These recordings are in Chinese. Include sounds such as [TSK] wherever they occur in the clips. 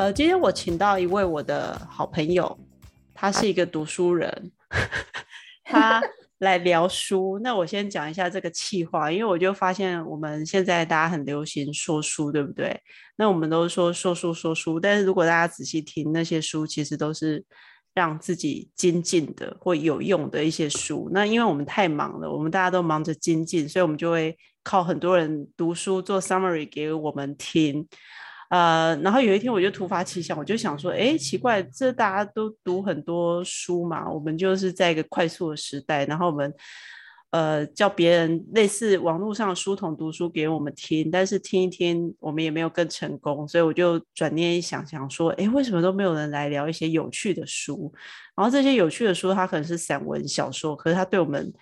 呃，今天我请到一位我的好朋友，他是一个读书人，[LAUGHS] 他来聊书。那我先讲一下这个气话，因为我就发现我们现在大家很流行说书，对不对？那我们都说说书说书，但是如果大家仔细听，那些书其实都是让自己精进的或有用的一些书。那因为我们太忙了，我们大家都忙着精进，所以我们就会靠很多人读书做 summary 给我们听。呃，然后有一天我就突发奇想，我就想说，哎，奇怪，这大家都读很多书嘛，我们就是在一个快速的时代，然后我们呃叫别人类似网络上书童读书给我们听，但是听一听我们也没有更成功，所以我就转念一想，想说，哎，为什么都没有人来聊一些有趣的书？然后这些有趣的书，它可能是散文小说，可是它对我们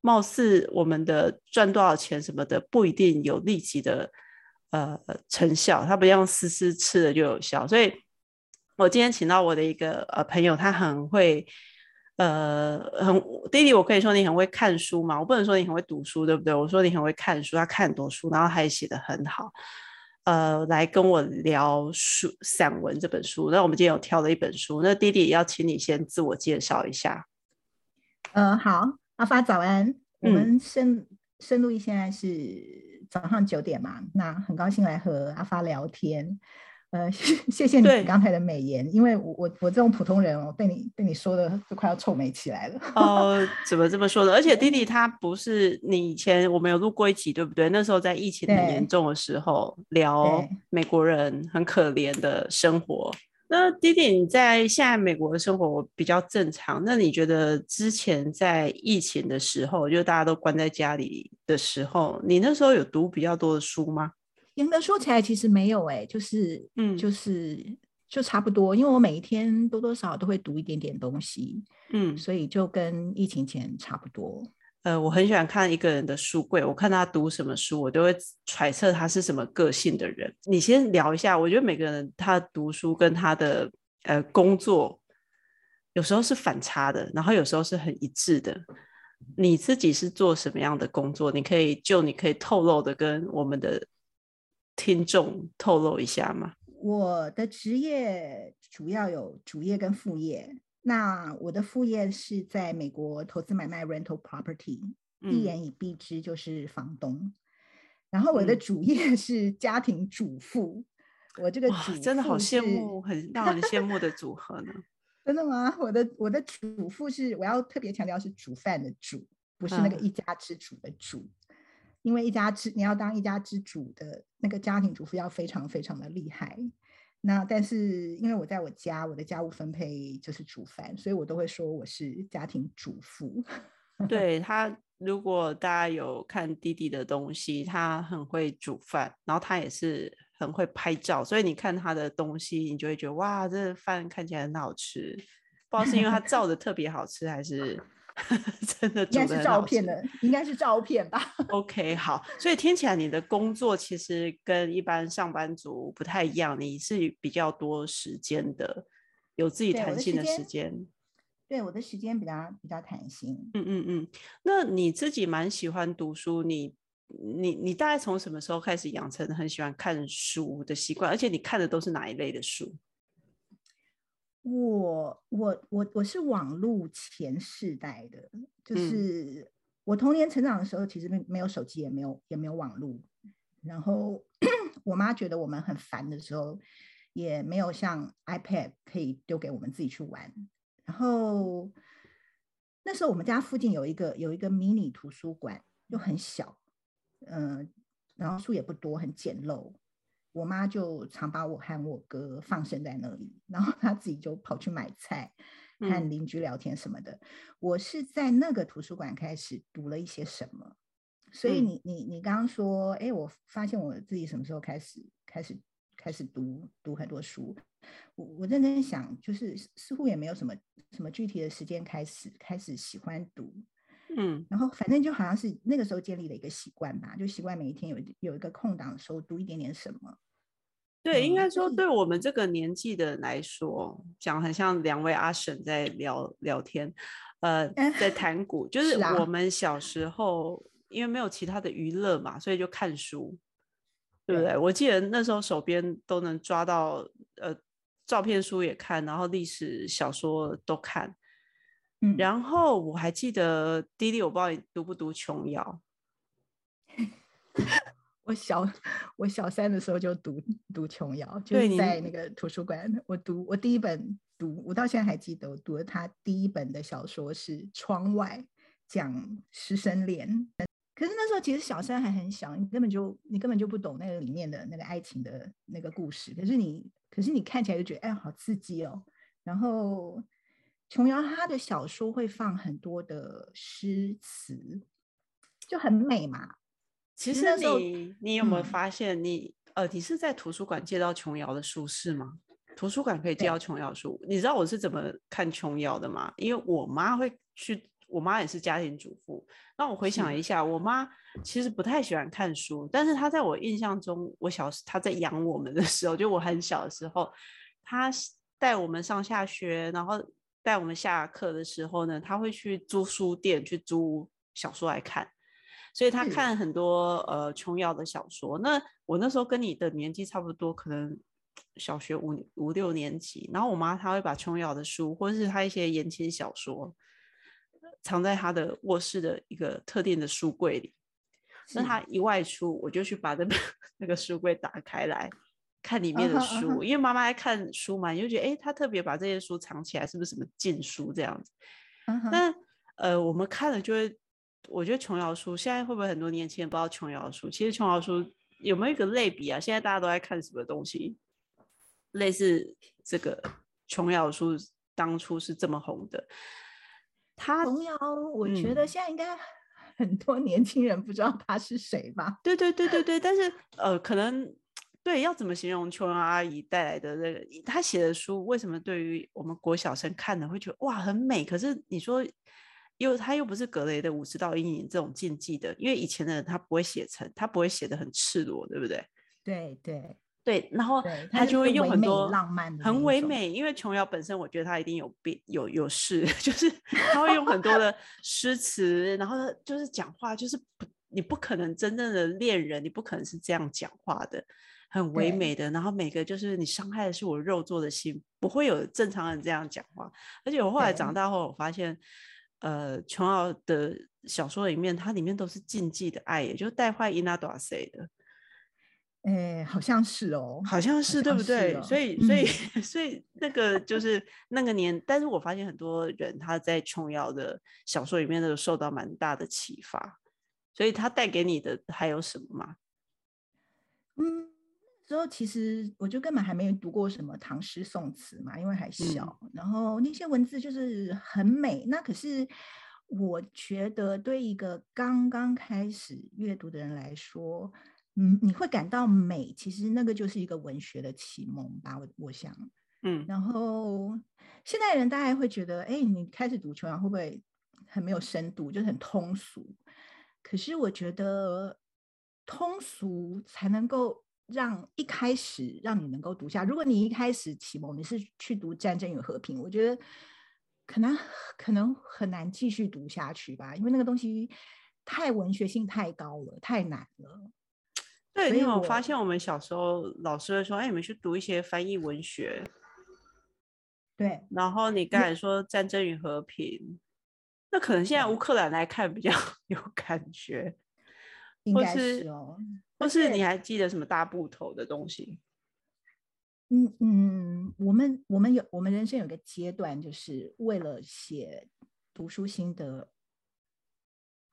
貌似我们的赚多少钱什么的不一定有立即的。呃，成效它不用丝丝吃了就有效，所以我今天请到我的一个呃朋友，他很会呃很弟弟，我可以说你很会看书嘛，我不能说你很会读书，对不对？我说你很会看书，他看很多书，然后他也写的很好，呃，来跟我聊书散文这本书。那我们今天有挑了一本书，那弟弟要请你先自我介绍一下。呃，好，阿发早安，我们深深路一现在是。早上九点嘛，那很高兴来和阿发聊天。呃，[LAUGHS] 谢谢你刚才的美言，因为我我我这种普通人哦，被你被你说的都快要臭美起来了。哦，怎么这么说的？[LAUGHS] 而且弟弟他不是你以前我们有录过一集，对不对？那时候在疫情很严重的时候，聊美国人很可怜的生活。那弟弟，你在现在美国的生活比较正常。那你觉得之前在疫情的时候，就大家都关在家里的时候，你那时候有读比较多的书吗？严格说起来，其实没有哎，就是嗯，就是就差不多，因为我每一天多多少少都会读一点点东西，嗯，所以就跟疫情前差不多。呃，我很喜欢看一个人的书柜，我看他读什么书，我都会揣测他是什么个性的人。你先聊一下，我觉得每个人他读书跟他的呃工作有时候是反差的，然后有时候是很一致的。你自己是做什么样的工作？你可以就你可以透露的跟我们的听众透露一下吗？我的职业主要有主业跟副业。那我的副业是在美国投资买卖 rental property，一言以蔽之就是房东。然后我的主业是家庭主妇。我这个主真的好羡慕，很让人羡慕的组合呢。[LAUGHS] 真的吗？我的我的主妇是我要特别强调是煮饭的煮，不是那个一家之主的主。因为一家之你要当一家之主的那个家庭主妇要非常非常的厉害。那但是因为我在我家，我的家务分配就是煮饭，所以我都会说我是家庭主妇。[LAUGHS] 对他，如果大家有看弟弟的东西，他很会煮饭，然后他也是很会拍照，所以你看他的东西，你就会觉得哇，这饭看起来很好吃。不知道是因为他 [LAUGHS] 照的特别好吃，还是？[LAUGHS] 真的应该是照片的，应该是照片吧。OK，好，所以听起来你的工作其实跟一般上班族不太一样，你是比较多时间的，有自己弹性的时间。对，我的时间比较比较弹性。嗯嗯嗯，那你自己蛮喜欢读书，你你你大概从什么时候开始养成很喜欢看书的习惯？而且你看的都是哪一类的书？我我我我是网络前世代的，就是我童年成长的时候，其实没没有手机，也没有也没有网络。然后 [CLEARS THROAT] 我妈觉得我们很烦的时候，也没有像 iPad 可以丢给我们自己去玩。然后那时候我们家附近有一个有一个迷你图书馆，又很小，嗯，然后书也不多，很简陋。我妈就常把我和我哥放生在那里，然后她自己就跑去买菜，和邻居聊天什么的。我是在那个图书馆开始读了一些什么，所以你你你刚刚说，哎，我发现我自己什么时候开始开始开始读读很多书，我我认真想，就是似乎也没有什么什么具体的时间开始开始喜欢读。嗯，然后反正就好像是那个时候建立了一个习惯吧，就习惯每一天有有一个空档的时候读一点点什么。对，应该说对我们这个年纪的来说，讲很像两位阿婶在聊聊天，呃，[LAUGHS] 在谈股，就是我们小时候因为没有其他的娱乐嘛，所以就看书，对不对？我记得那时候手边都能抓到呃照片书也看，然后历史小说都看。嗯，然后我还记得弟弟，我不知道你读不读琼瑶。[LAUGHS] 我小我小三的时候就读读琼瑶，就是在那个图书馆，我读我第一本读，我到现在还记得，我读了他第一本的小说是《窗外》，讲师生恋。可是那时候其实小三还很小，你根本就你根本就不懂那个里面的那个爱情的那个故事。可是你可是你看起来就觉得哎，好刺激哦。然后琼瑶她的小说会放很多的诗词，就很美嘛。其实你你有没有发现，你呃，你是在图书馆借到琼瑶的书是吗？图书馆可以借到琼瑶书。你知道我是怎么看琼瑶的吗？因为我妈会去，我妈也是家庭主妇。那我回想一下，我妈其实不太喜欢看书，但是她在我印象中，我小时她在养我们的时候，就我很小的时候，她带我们上下学，然后带我们下课的时候呢，他会去租书店去租小说来看。所以他看很多呃琼瑶的小说。那我那时候跟你的年纪差不多，可能小学五五六年级。然后我妈她会把琼瑶的书，或者是她一些言情小说，藏在她的卧室的一个特定的书柜里。那她一外出，我就去把那 [LAUGHS] 那个书柜打开来看里面的书，因为妈妈爱看书嘛，你就觉得哎，她特别把这些书藏起来，是不是什么禁书这样子？那呃，我们看了就会。我觉得琼瑶书现在会不会很多年轻人不知道琼瑶书？其实琼瑶书有没有一个类比啊？现在大家都在看什么东西？类似这个琼瑶书当初是这么红的。他琼瑶，我觉得现在应该很多年轻人不知道他是谁吧？对对对对对，但是呃，可能对要怎么形容琼瑶阿姨带来的这个她写的书，为什么对于我们国小生看的会觉得哇很美？可是你说。又她又不是格雷的五十道阴影这种禁忌的，因为以前的人他不会写成，他不会写的很赤裸，对不对？对对对，然后他就会用很多浪漫很唯美，因为琼瑶本身我觉得他一定有病有有事，[LAUGHS] 就是他会用很多的诗词，然后就是讲话就是不你不可能真正的恋人，你不可能是这样讲话的，很唯美的，然后每个就是你伤害的是我肉做的心，不会有正常人这样讲话，而且我后来长大后我发现。呃，琼瑶的小说里面，它里面都是禁忌的爱，也就带坏伊娜多阿塞的。哎，好像是哦，好像是对不对？所以，所以，[LAUGHS] 所以那个就是那个年，但是我发现很多人他在琼瑶的小说里面都受到蛮大的启发，所以他带给你的还有什么吗？嗯。之后其实我就根本还没有读过什么唐诗宋词嘛，因为还小。然后那些文字就是很美。那可是我觉得对一个刚刚开始阅读的人来说，嗯，你会感到美，其实那个就是一个文学的启蒙吧。我我想，嗯。然后现代人大概会觉得，哎，你开始读琼瑶会不会很没有深度，就是很通俗？可是我觉得通俗才能够。让一开始让你能够读下，如果你一开始启蒙你是去读《战争与和平》，我觉得可能可能很难继续读下去吧，因为那个东西太文学性太高了，太难了。对，因为我发现我们小时候老师会说：“哎，你们去读一些翻译文学。”对，然后你刚才说《战争与和平》，那可能现在乌克兰来看比较 [LAUGHS] 有感觉，应该是哦。或是你还记得什么大部头的东西？嗯嗯，我们我们有我们人生有个阶段，就是为了写读书心得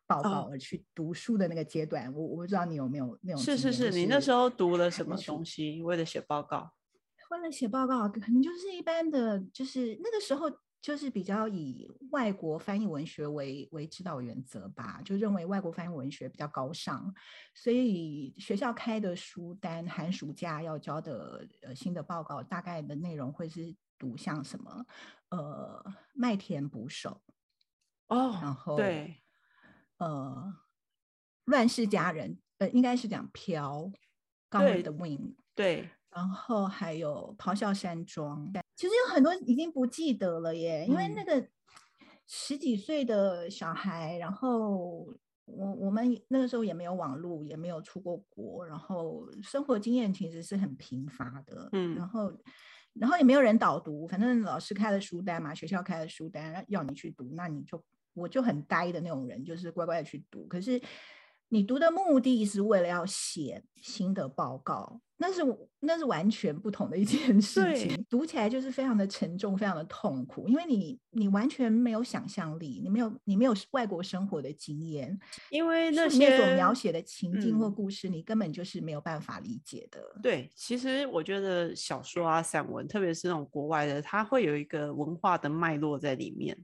报告而去读书的那个阶段。我我不知道你有没有那种是是是，你那时候读了什么东西？为了写报告？为了写报告，可能就是一般的，就是那个时候。就是比较以外国翻译文学为为指导原则吧，就认为外国翻译文学比较高尚，所以学校开的书单，寒暑假要交的呃新的报告，大概的内容会是读像什么？呃麦田捕手哦，然后对。呃乱世佳人呃应该是讲飘，Gone the Wind 对，然后还有咆哮山庄。其实有很多已经不记得了耶，因为那个十几岁的小孩，然后我我们那个时候也没有网络，也没有出过国，然后生活经验其实是很贫乏的，嗯，然后然后也没有人导读，反正老师开了书单嘛，学校开了书单要你去读，那你就我就很呆的那种人，就是乖乖的去读。可是你读的目的是为了要写新的报告。那是那是完全不同的一件事情，读起来就是非常的沉重，非常的痛苦，因为你你完全没有想象力，你没有你没有外国生活的经验，因为那些所描写的情境或故事，你根本就是没有办法理解的。对，其实我觉得小说啊、散文，特别是那种国外的，它会有一个文化的脉络在里面。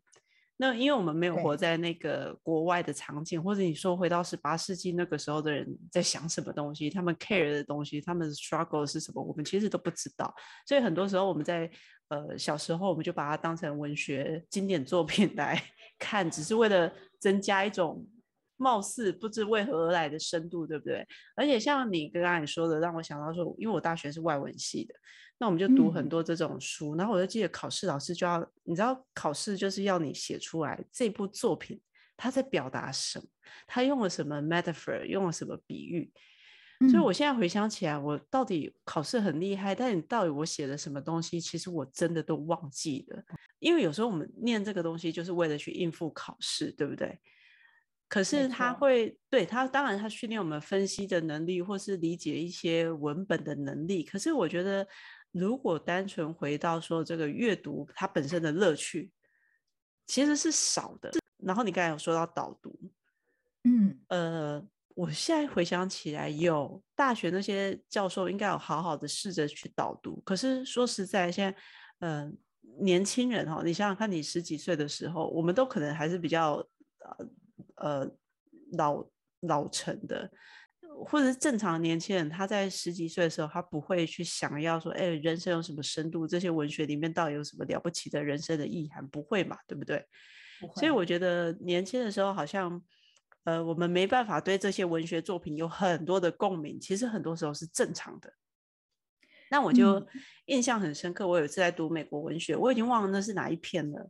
那因为我们没有活在那个国外的场景，或者你说回到十八世纪那个时候的人在想什么东西，他们 care 的东西，他们的 struggle 是什么，我们其实都不知道。所以很多时候我们在呃小时候，我们就把它当成文学经典作品来 [LAUGHS] 看，只是为了增加一种。貌似不知为何而来的深度，对不对？而且像你刚刚你说的，让我想到说，因为我大学是外文系的，那我们就读很多这种书，然后我就记得考试老师就要，你知道考试就是要你写出来这部作品他在表达什么，他用了什么 metaphor，用了什么比喻。所以我现在回想起来，我到底考试很厉害，但你到底我写了什么东西，其实我真的都忘记了。因为有时候我们念这个东西就是为了去应付考试，对不对？可是他会对他，当然他训练我们分析的能力，或是理解一些文本的能力。可是我觉得，如果单纯回到说这个阅读它本身的乐趣，其实是少的。然后你刚才有说到导读，嗯呃，我现在回想起来，有大学那些教授应该有好好的试着去导读。可是说实在，现在嗯，年轻人哈，你想想看，你十几岁的时候，我们都可能还是比较呃。呃，老老成的，或者是正常年轻人，他在十几岁的时候，他不会去想要说，哎，人生有什么深度？这些文学里面到底有什么了不起的人生的意涵？不会嘛，对不对？所以我觉得年轻的时候，好像呃，我们没办法对这些文学作品有很多的共鸣，其实很多时候是正常的。那我就印象很深刻，我有一次在读美国文学，我已经忘了那是哪一篇了。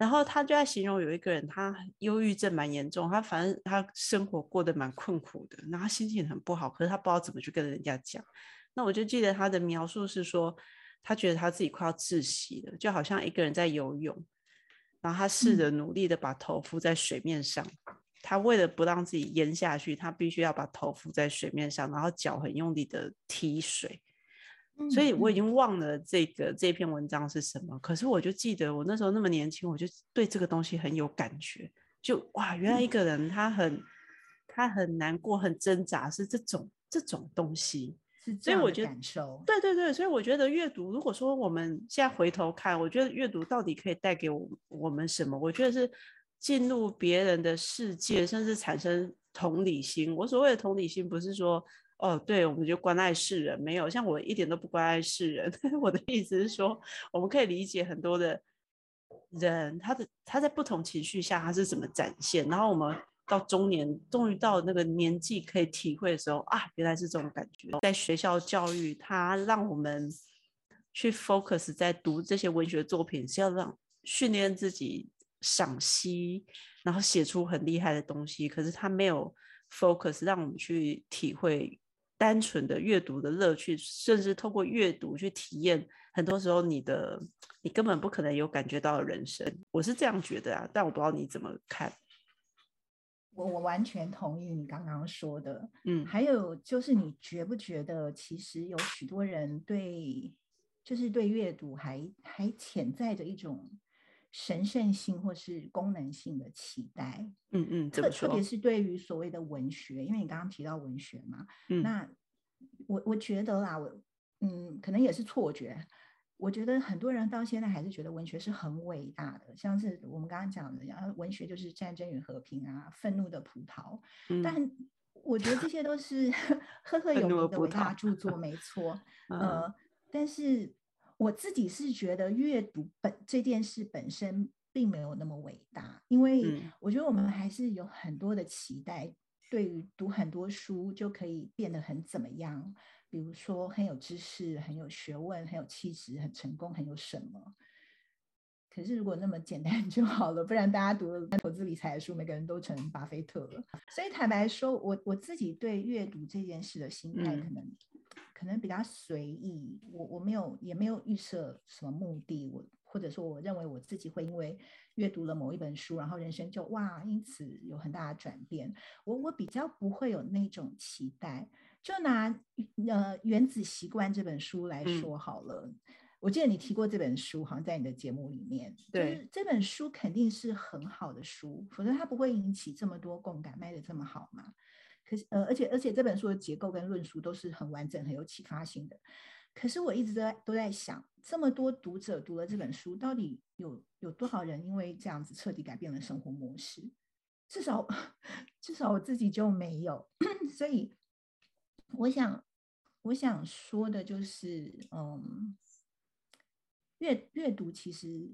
然后他就在形容有一个人，他忧郁症蛮严重，他反正他生活过得蛮困苦的，然后心情很不好，可是他不知道怎么去跟人家讲。那我就记得他的描述是说，他觉得他自己快要窒息了，就好像一个人在游泳，然后他试着努力的把头浮在水面上，他为了不让自己淹下去，他必须要把头浮在水面上，然后脚很用力的踢水。所以我已经忘了这个这篇文章是什么，可是我就记得我那时候那么年轻，我就对这个东西很有感觉。就哇，原来一个人他很他很难过、很挣扎，是这种这种东西。所以我觉得对对对，所以我觉得阅读，如果说我们现在回头看，我觉得阅读到底可以带给我我们什么？我觉得是进入别人的世界，甚至产生同理心。我所谓的同理心，不是说。哦，对，我们就关爱世人，没有像我一点都不关爱世人。[LAUGHS] 我的意思是说，我们可以理解很多的人，他的他在不同情绪下他是怎么展现。然后我们到中年，终于到那个年纪可以体会的时候啊，原来是这种感觉。在学校教育，他让我们去 focus 在读这些文学作品，是要让训练自己赏析，然后写出很厉害的东西。可是他没有 focus 让我们去体会。单纯的阅读的乐趣，甚至透过阅读去体验，很多时候你的你根本不可能有感觉到的人生，我是这样觉得啊，但我不知道你怎么看。我我完全同意你刚刚说的，嗯，还有就是你觉不觉得，其实有许多人对，就是对阅读还还潜在着一种。神圣性或是功能性的期待，嗯嗯，特特别是对于所谓的文学，因为你刚刚提到文学嘛，嗯，那我我觉得啦，我嗯，可能也是错觉，我觉得很多人到现在还是觉得文学是很伟大的，像是我们刚刚讲的，然后文学就是战争与和平啊，愤怒的葡萄，但我觉得这些都是 [LAUGHS] 赫赫有名的伟大著作，没错，[LAUGHS] 呃，但是。我自己是觉得阅读本这件事本身并没有那么伟大，因为我觉得我们还是有很多的期待，对于读很多书就可以变得很怎么样，比如说很有知识、很有学问、很有气质、很成功、很有什么。可是如果那么简单 [LAUGHS] 就好了，不然大家读了投资理财的书，每个人都成巴菲特了。所以坦白说，我我自己对阅读这件事的心态可能。可能比较随意，我我没有也没有预设什么目的，我或者说我认为我自己会因为阅读了某一本书，然后人生就哇，因此有很大的转变。我我比较不会有那种期待。就拿呃《原子习惯》这本书来说好了，我记得你提过这本书，好像在你的节目里面。对，这本书肯定是很好的书，否则它不会引起这么多共感，卖的这么好嘛。可是呃，而且而且这本书的结构跟论述都是很完整、很有启发性的。可是我一直都在都在想，这么多读者读了这本书，到底有有多少人因为这样子彻底改变了生活模式？至少 [LAUGHS] 至少我自己就没有，[COUGHS] 所以。我想，我想说的就是，嗯，阅阅读其实，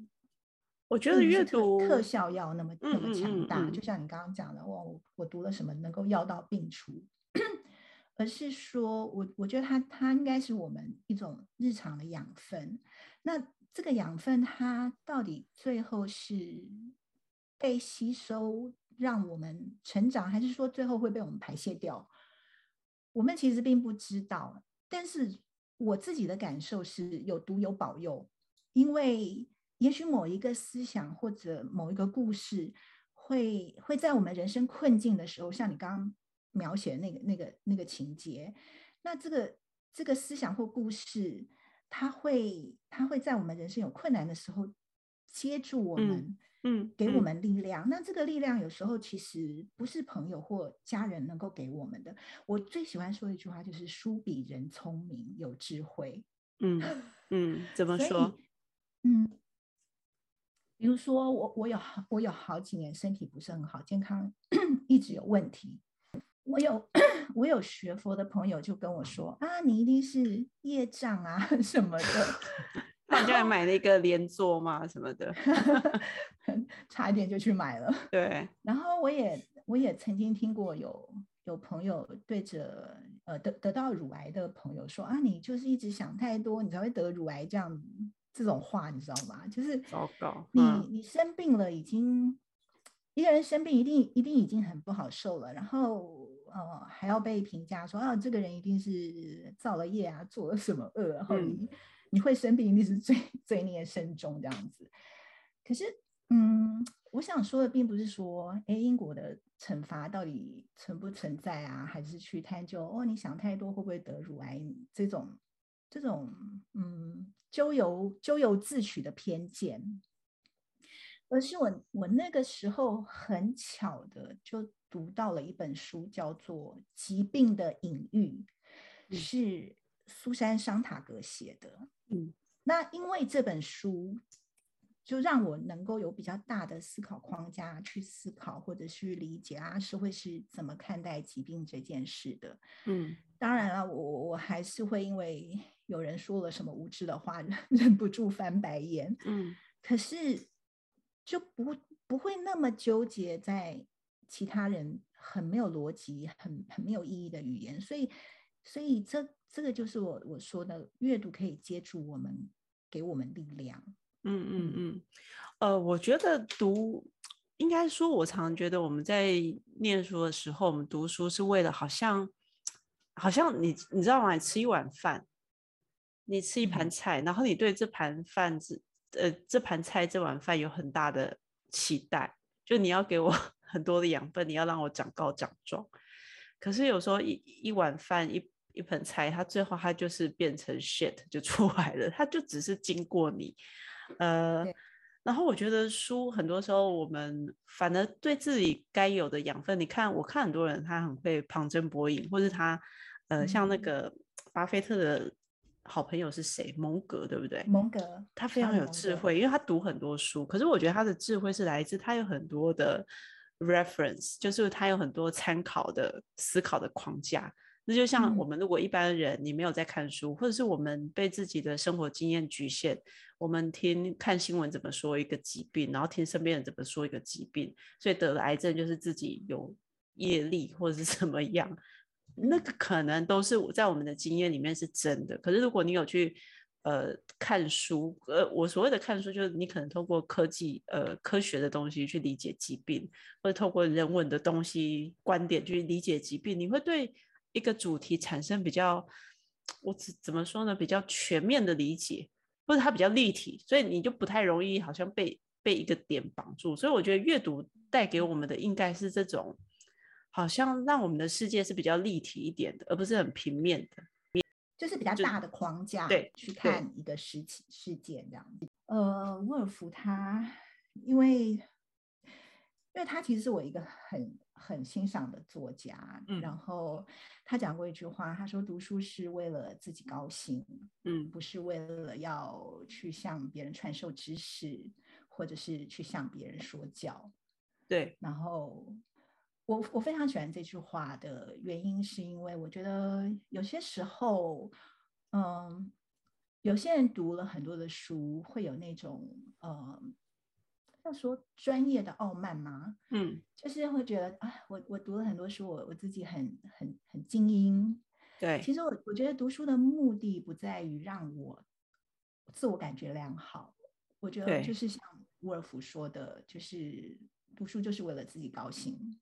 我觉得阅读特效药那么那么强大，就像你刚刚讲的，我我读了什么能够药到病除，[CLEARS THROAT] 而是说我我觉得它它应该是我们一种日常的养分。那这个养分它到底最后是被吸收让我们成长，还是说最后会被我们排泄掉？我们其实并不知道，但是我自己的感受是有毒有保佑，因为也许某一个思想或者某一个故事，会会在我们人生困境的时候，像你刚刚描写的那个那个那个情节，那这个这个思想或故事，它会它会在我们人生有困难的时候接住我们。嗯，给我们力量。那这个力量有时候其实不是朋友或家人能够给我们的。我最喜欢说一句话，就是“书比人聪明，有智慧”。嗯嗯，怎么说？嗯，比如说我我有我有好几年身体不是很好，健康 [CLEARS THROAT] 一直有问题。我有 [COUGHS] 我有学佛的朋友就跟我说啊，你一定是业障啊 [LAUGHS] 什么的。他就还买了一个连座嘛什么的，[LAUGHS] 差一点就去买了。对，然后我也我也曾经听过有有朋友对着呃得得到乳癌的朋友说啊，你就是一直想太多，你才会得乳癌这样这种话，你知道吗？就是糟糕，你你生病了，已经一个人生病一定一定已经很不好受了，然后呃还要被评价说啊，这个人一定是造了业啊，做了什么恶，然后你。你会生病，一定是罪罪孽深重这样子。可是，嗯，我想说的并不是说，哎，英国的惩罚到底存不存在啊？还是去探究哦，你想太多会不会得乳癌这种这种嗯咎由咎由自取的偏见？而是我我那个时候很巧的就读到了一本书，叫做《疾病的隐喻》，是苏珊桑塔格写的。嗯，那因为这本书就让我能够有比较大的思考框架去思考或者去理解啊，社会是怎么看待疾病这件事的。嗯，当然了，我我还是会因为有人说了什么无知的话，[LAUGHS] 忍不住翻白眼。嗯，可是就不不会那么纠结在其他人很没有逻辑、很很没有意义的语言，所以所以这。这个就是我我说的，阅读可以接触我们，给我们力量。嗯嗯嗯，呃，我觉得读，应该说，我常常觉得我们在念书的时候，我们读书是为了，好像，好像你你知道吗？吃一碗饭，你吃一盘菜，然后你对这盘饭这呃这盘菜这碗饭有很大的期待，就你要给我 [LAUGHS] 很多的养分，你要让我长高长壮。可是有时候一一碗饭一。一盆菜，它最后它就是变成 shit 就出来了，它就只是经过你，呃，然后我觉得书很多时候我们反而对自己该有的养分，你看，我看很多人他很会旁征博引，或是他，呃，像那个巴菲特的好朋友是谁？蒙格，对不对？蒙格，他非常有智慧，因为他读很多书，可是我觉得他的智慧是来自他有很多的 reference，就是他有很多参考的思考的框架。那就像我们如果一般人你没有在看书，或者是我们被自己的生活经验局限，我们听看新闻怎么说一个疾病，然后听身边人怎么说一个疾病，所以得了癌症就是自己有业力或者是怎么样，那个可能都是在我们的经验里面是真的。可是如果你有去呃看书，呃，我所谓的看书就是你可能通过科技呃科学的东西去理解疾病，或者透过人文的东西观点去理解疾病，你会对。一个主题产生比较我怎怎么说呢？比较全面的理解，或者它比较立体，所以你就不太容易好像被被一个点绑住。所以我觉得阅读带给我们的应该是这种，好像让我们的世界是比较立体一点的，而不是很平面的。就是比较大的框架，对，去看一个事情事件这样子。呃，沃尔夫他，因为，因为他其实是我一个很很欣赏的作家，嗯，然后他讲过一句话，他说读书是为了自己高兴，嗯，不是为了要去向别人传授知识，或者是去向别人说教，对，然后。我我非常喜欢这句话的原因，是因为我觉得有些时候，嗯，有些人读了很多的书，会有那种呃，要说专业的傲慢吗？嗯，就是会觉得啊，我我读了很多书，我我自己很很很精英。对，其实我我觉得读书的目的不在于让我自我感觉良好，我觉得就是像沃尔夫说的，就是读书就是为了自己高兴。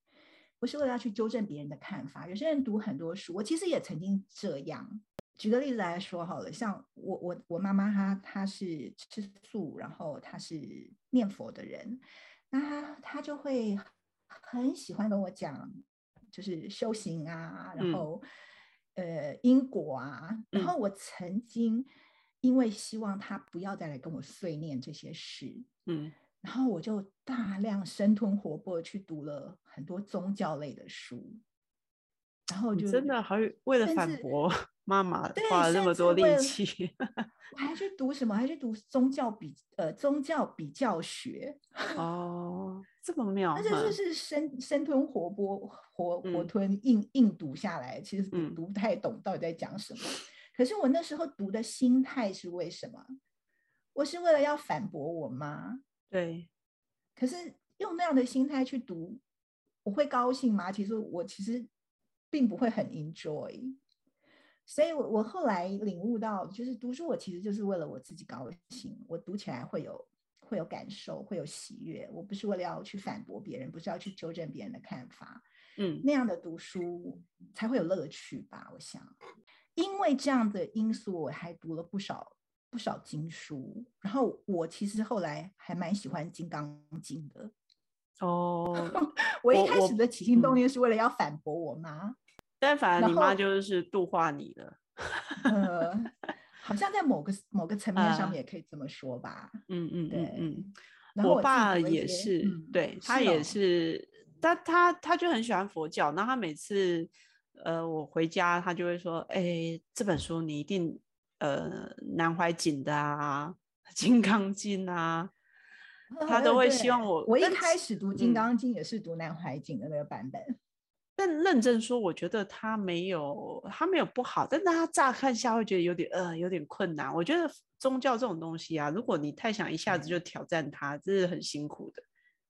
不是为了要去纠正别人的看法。有些人读很多书，我其实也曾经这样。举个例子来说好了，像我我我妈妈她她是吃素，然后她是念佛的人，那她她就会很喜欢跟我讲，就是修行啊，然后呃因果啊。然后我曾经因为希望她不要再来跟我碎念这些事，嗯。然后我就大量生吞活剥去读了很多宗教类的书，然后就真的还为了反驳妈妈花了那么多力气，我还去读什么？还去读宗教比呃宗教比较学哦，这么妙！而且就是生生吞活剥活活吞硬硬读下来，其实读读不太懂到底在讲什么。可是我那时候读的心态是为什么？我是为了要反驳我妈。对，可是用那样的心态去读，我会高兴吗？其实我其实并不会很 enjoy，所以我我后来领悟到，就是读书我其实就是为了我自己高兴，我读起来会有会有感受，会有喜悦。我不是为了要去反驳别人，不是要去纠正别人的看法，嗯，那样的读书才会有乐趣吧？我想，因为这样的因素，我还读了不少。不少经书，然后我其实后来还蛮喜欢《金刚经》的。哦，[LAUGHS] 我一开始的起心动念是为了要反驳我妈，但反而你妈就是度化你了。呃，好像在某个某个层面上面也可以这么说吧。嗯嗯，对，嗯。我爸也是，对他也是，但他他就很喜欢佛教，然后他每次呃我回家，他就会说：“哎，这本书你一定。”呃，南怀瑾的啊，[LAUGHS]《金刚经》啊，他都会希望我。我一开始读《金刚经》也是读南怀瑾的那个版本。[LAUGHS] 但认真说，我觉得他没有，他没有不好，但是他乍看下会觉得有点呃，有点困难。我觉得宗教这种东西啊，如果你太想一下子就挑战它，这是很辛苦的。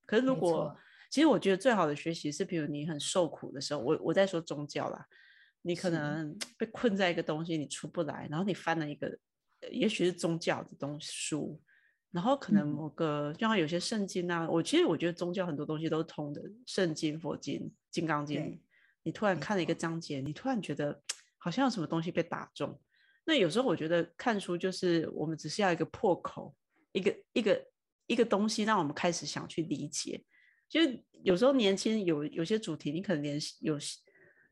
可是如果，其实我觉得最好的学习是，比如你很受苦的时候，我我在说宗教啦。你可能 [TSK] 被困在一个东西，你出不来，然后你翻了一个，也许是宗教的东西书，然后可能某个，就像有些圣经啊，我其实我觉得宗教很多东西都是通的，圣经、佛经、金刚经，你突然看了一个章节，你突然觉得 [TSK] 好像有什么东西被打中。那有时候我觉得看书就是我们只是要一个破口，一个一个一个东西，让我们开始想去理解。就有时候年轻有有些主题，你可能连有。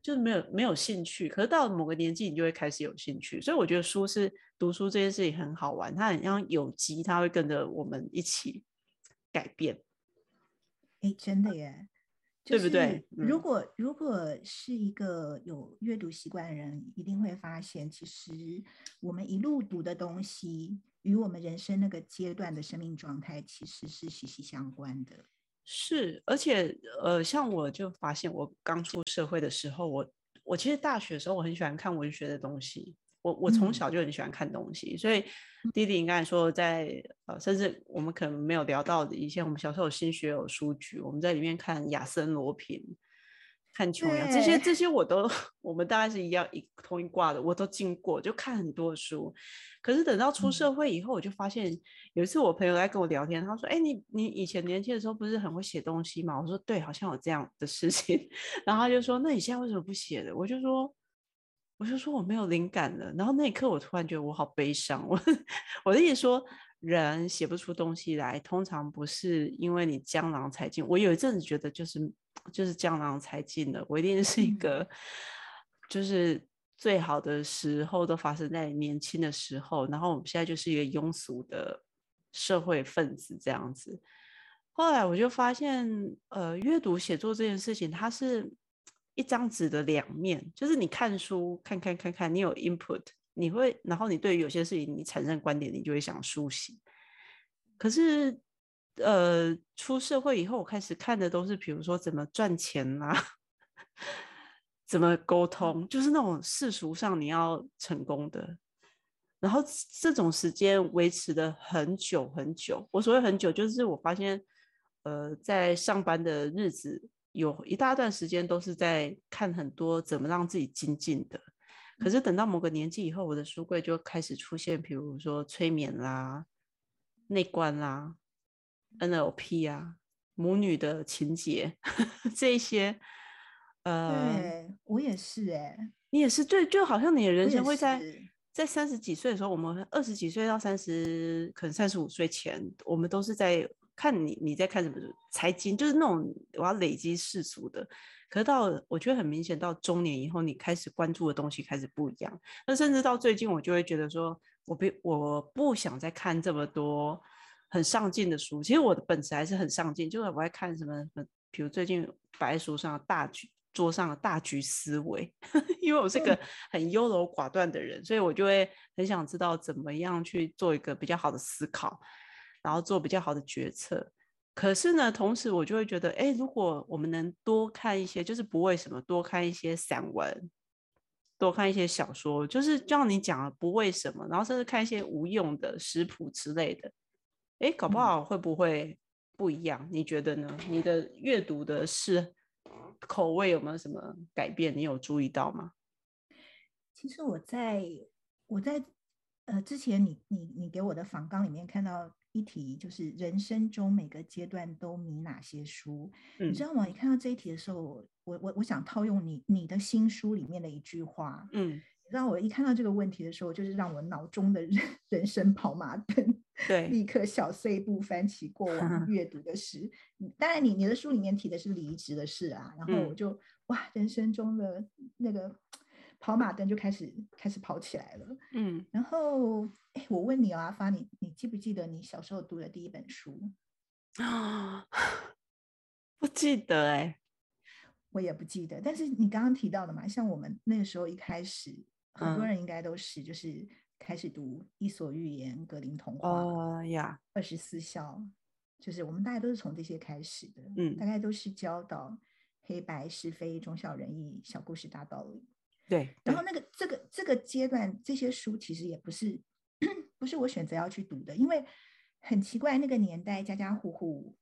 就是没有没有兴趣，可是到了某个年纪，你就会开始有兴趣。所以我觉得书是读书这件事情很好玩，它很像有机，它会跟着我们一起改变。哎，真的耶，对不对？如果如果是一个有阅读习惯的人，一定会发现，其实我们一路读的东西，与我们人生那个阶段的生命状态，其实是息息相关的。是，而且呃，像我就发现，我刚出社会的时候，我我其实大学的时候，我很喜欢看文学的东西。我我从小就很喜欢看东西，所以弟弟应该说，在呃，甚至我们可能没有聊到的以前，我们小时候有新学有书局，我们在里面看亚森罗平。看琼瑶这些这些我都 [LAUGHS] 我们大概是一样一同一挂的，我都经过就看很多书。可是等到出社会以后，我就发现有一次我朋友来跟我聊天，他说：“哎，你你以前年轻的时候不是很会写东西吗？”我说：“对，好像有这样的事情。”然后他就说：“那你现在为什么不写了？”我就说：“我就说我没有灵感了。然后那一刻，我突然觉得我好悲伤。我 [LAUGHS] 我的意思说，人写不出东西来，通常不是因为你江郎才尽。我有一阵子觉得，就是就是江郎才尽了，我一定是一个，就是最好的时候都发生在年轻的时候。然后我们现在就是一个庸俗的社会分子这样子。后来我就发现，呃，阅读写作这件事情，它是一张纸的两面。就是你看书，看看看看，你有 input，你会，然后你对于有些事情你产生观点，你就会想书写。可是，呃，出社会以后，我开始看的都是，比如说怎么赚钱啦，[LAUGHS] 怎么沟通，就是那种世俗上你要成功的。然后这种时间维持的很久很久。我所谓很久，就是我发现。呃，在上班的日子，有一大段时间都是在看很多怎么让自己精进的。可是等到某个年纪以后，我的书柜就开始出现，比如说催眠啦、内观啦、NLP 啊、母女的情节 [LAUGHS] 这些。呃，对我也是哎，你也是，对，就好像你的人生会在在三十几岁的时候，我们二十几岁到三十，可能三十五岁前，我们都是在。看你你在看什么财经，就是那种我要累积世俗的。可是到我觉得很明显，到中年以后，你开始关注的东西开始不一样。那甚至到最近，我就会觉得说，我不我不想再看这么多很上进的书。其实我的本质还是很上进，就是我爱看什么，比如最近摆在书上的大局桌上的大局思维，[LAUGHS] 因为我是个很优柔寡断的人，所以我就会很想知道怎么样去做一个比较好的思考。然后做比较好的决策，可是呢，同时我就会觉得，哎，如果我们能多看一些，就是不为什么多看一些散文，多看一些小说，就是就像你讲的，不为什么，然后甚至看一些无用的食谱之类的，哎，搞不好会不会不一样？你觉得呢？你的阅读的是口味有没有什么改变？你有注意到吗？其实我在我在呃之前，你你你给我的访纲里面看到。一题就是人生中每个阶段都迷哪些书，你知道吗？你看到这一题的时候，我我我想套用你你的新书里面的一句话，嗯，让我一看到这个问题的时候，就是让我脑中的 [LAUGHS] 人人生跑马灯，对，[LAUGHS] 立刻小碎步翻起过往 [LAUGHS] 阅读的事。当然，你你的书里面提的是离职的事啊，然后我就哇，人生中的那个。跑马灯就开始开始跑起来了，嗯，然后哎，我问你哦，阿发，你你记不记得你小时候读的第一本书啊？[GASPS] 不记得哎，我也不记得。但是你刚刚提到的嘛，像我们那个时候一开始，很多人应该都是就是开始读《伊索寓言》《格林童话》哦呀，《二十四孝》，就是我们大家都是从这些开始的，嗯，大概都是教导黑白是非、忠孝仁义、小故事大道理。对，然后那个这个这个阶段，这些书其实也不是 [CLEARS THROAT] 不是我选择要去读的，因为很奇怪，那个年代家家户户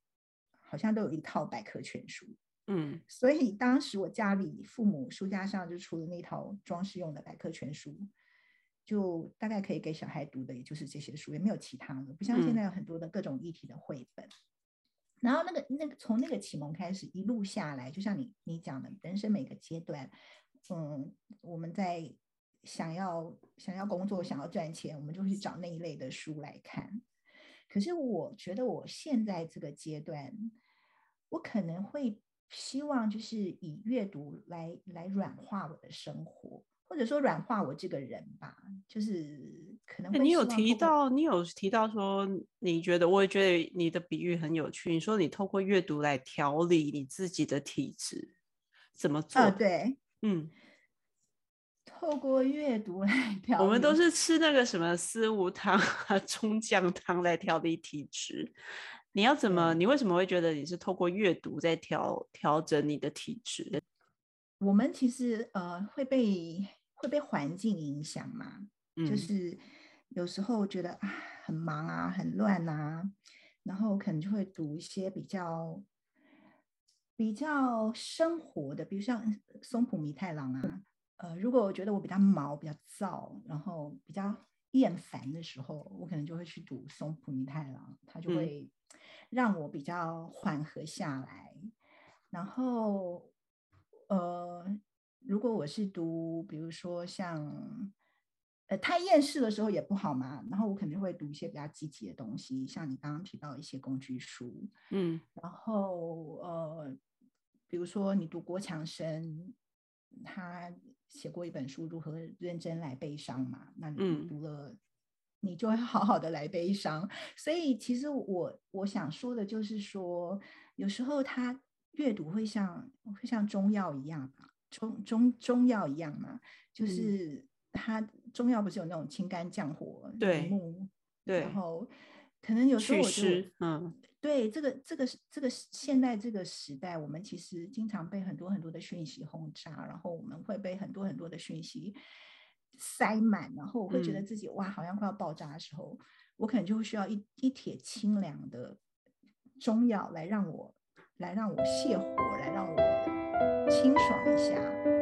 好像都有一套百科全书，嗯，所以当时我家里父母书架上就除了那套装饰用的百科全书，就大概可以给小孩读的，也就是这些书，也没有其他的，不像现在有很多的各种议题的绘本。然后那个那个从那个启蒙开始一路下来，就像你你讲的，人生每个阶段。嗯，我们在想要想要工作、想要赚钱，我们就去找那一类的书来看。可是我觉得我现在这个阶段，我可能会希望就是以阅读来来软化我的生活，或者说软化我这个人吧。就是可能你有提到，你有提到说，你觉得我也觉得你的比喻很有趣。你说你透过阅读来调理你自己的体质，怎么做？对。嗯，透过阅读来调，我们都是吃那个什么四物汤啊、葱姜汤来调理体质。[LAUGHS] 你要怎么？你为什么会觉得你是透过阅读在调调整你的体质？我们其实呃会被会被环境影响嘛，就是有时候觉得啊很忙啊、很乱啊，然后可能就会读一些比较。比较生活的，比如像松浦弥太郎啊，呃，如果我觉得我比较毛、比较燥，然后比较厌烦的时候，我可能就会去读松浦弥太郎，他就会让我比较缓和下来。然后，呃，如果我是读，比如说像，呃，太厌世的时候也不好嘛。然后我肯定会读一些比较积极的东西，像你刚刚提到一些工具书，嗯，然后呃，比如说你读郭强生，他写过一本书《如何认真来悲伤》嘛，那你读了，你就会好好的来悲伤。所以其实我我想说的就是说，有时候他阅读会像会像中药一样嘛，中中中药一样嘛，就是它中药不是有那种清肝降火、对木，对，然后可能有时候我就嗯。对这个这个这个现在这个时代，我们其实经常被很多很多的讯息轰炸，然后我们会被很多很多的讯息塞满，然后我会觉得自己哇，好像快要爆炸的时候，我可能就会需要一一帖清凉的中药来让我来让我泻火，来让我清爽一下。